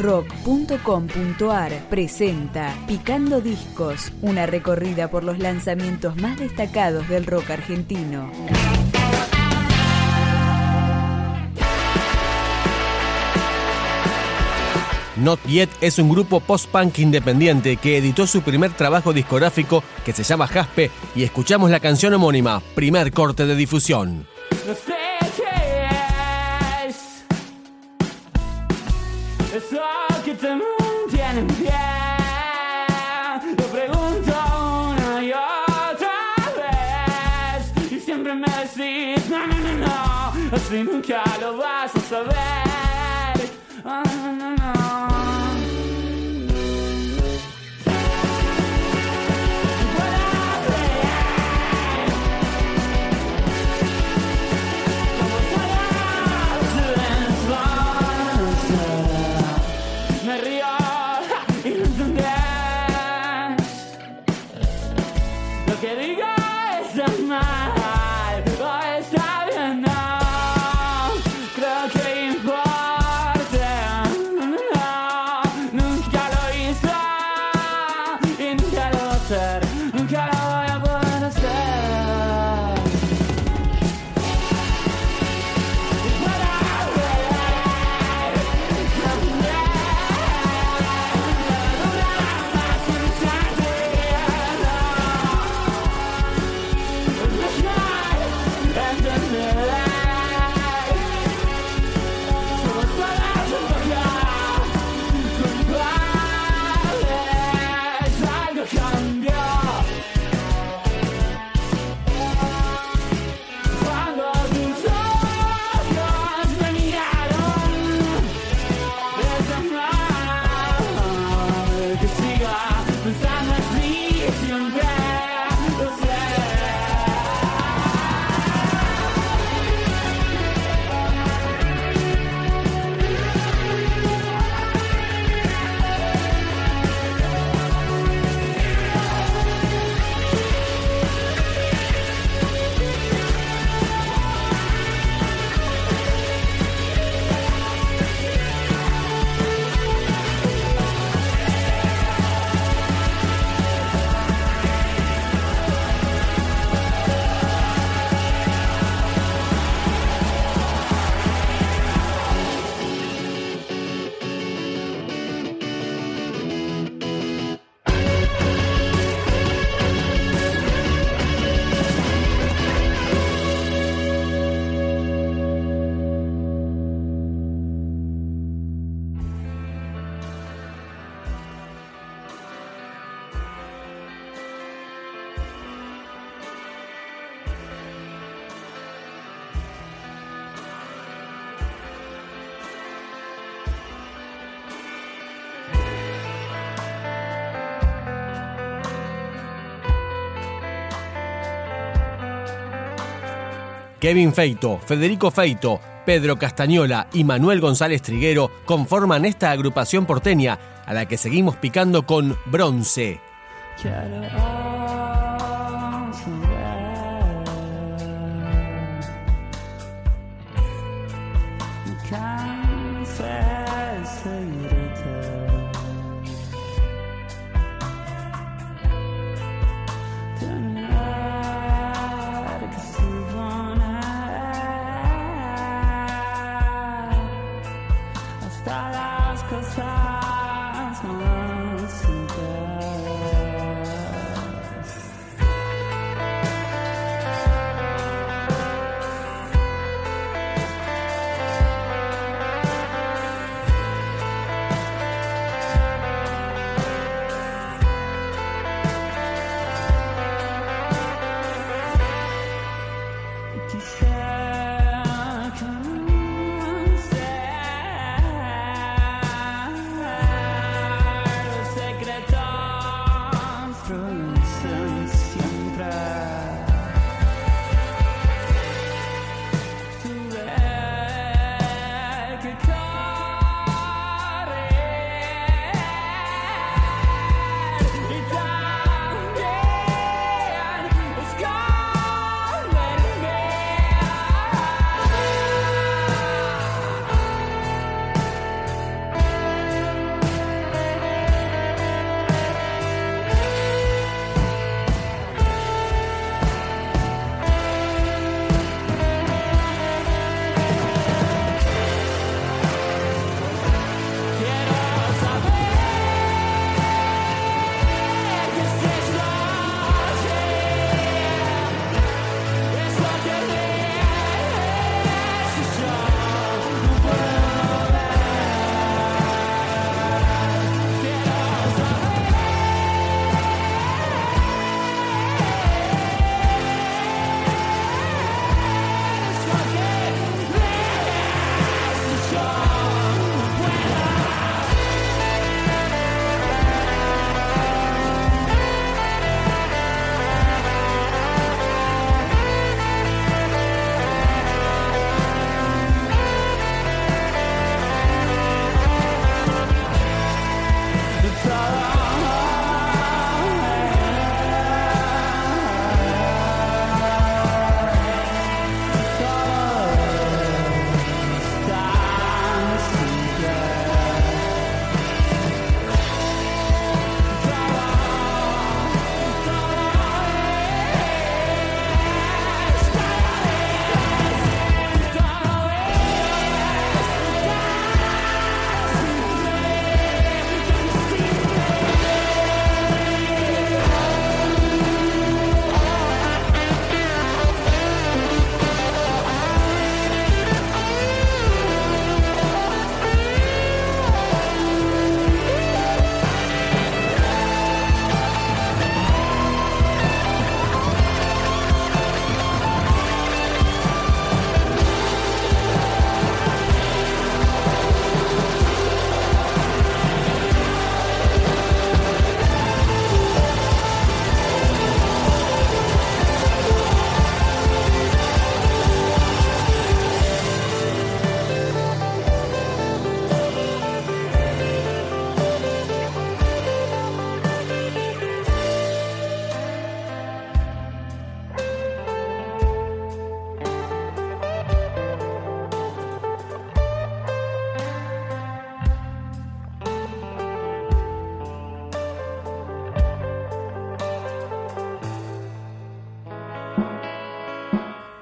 rock.com.ar presenta Picando Discos, una recorrida por los lanzamientos más destacados del rock argentino. Not Yet es un grupo post-punk independiente que editó su primer trabajo discográfico que se llama Jaspe y escuchamos la canción homónima, primer corte de difusión. Eso que te mantiene en pie Lo pregunto una y otra vez. Y siempre me decís No, no, no, no Así nunca lo vas a saber Oh, no, no, no Kevin Feito, Federico Feito, Pedro Castañola y Manuel González Triguero conforman esta agrupación porteña a la que seguimos picando con bronce. Quisiera que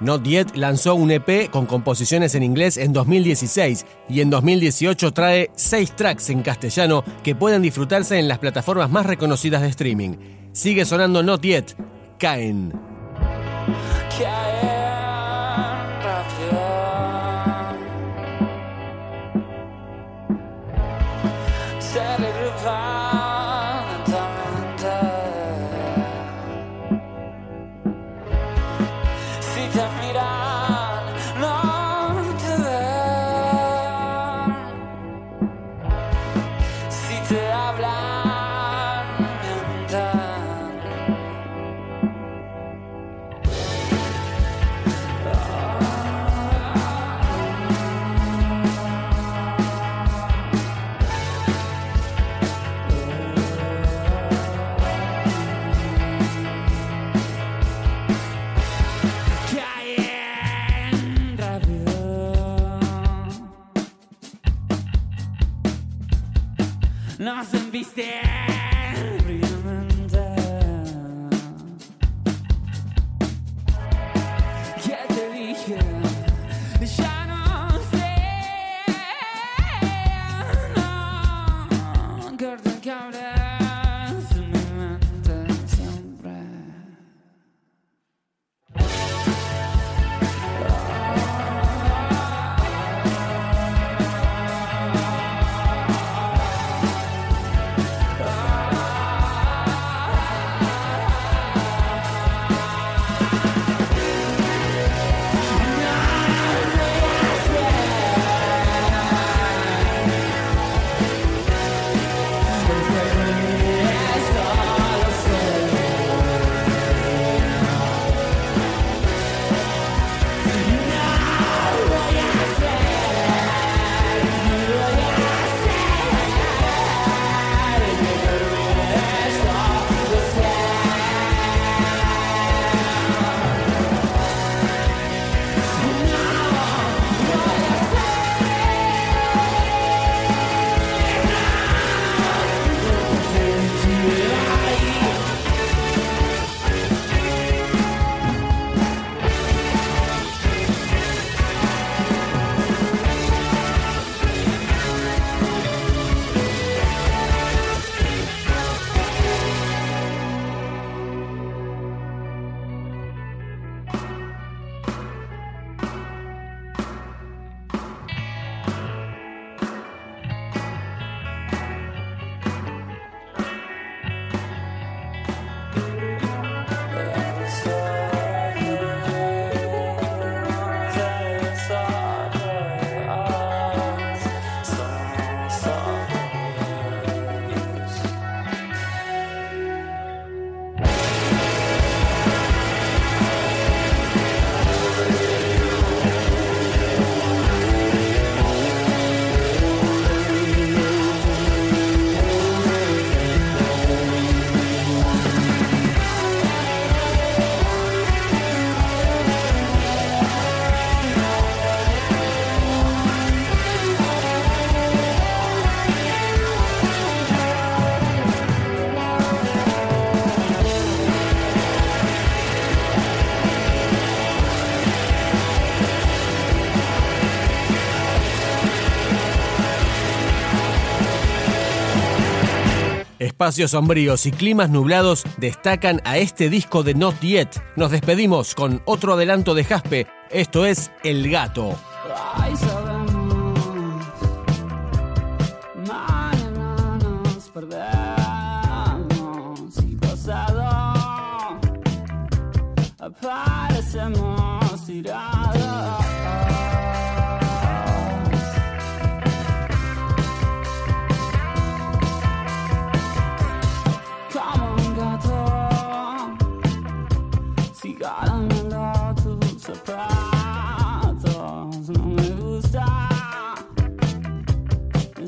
Not Yet lanzó un EP con composiciones en inglés en 2016 y en 2018 trae seis tracks en castellano que pueden disfrutarse en las plataformas más reconocidas de streaming. Sigue sonando Not Yet, Caen. these days. Espacios sombríos y climas nublados destacan a este disco de Not Yet. Nos despedimos con otro adelanto de Jaspe. Esto es El Gato.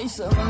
爱什么？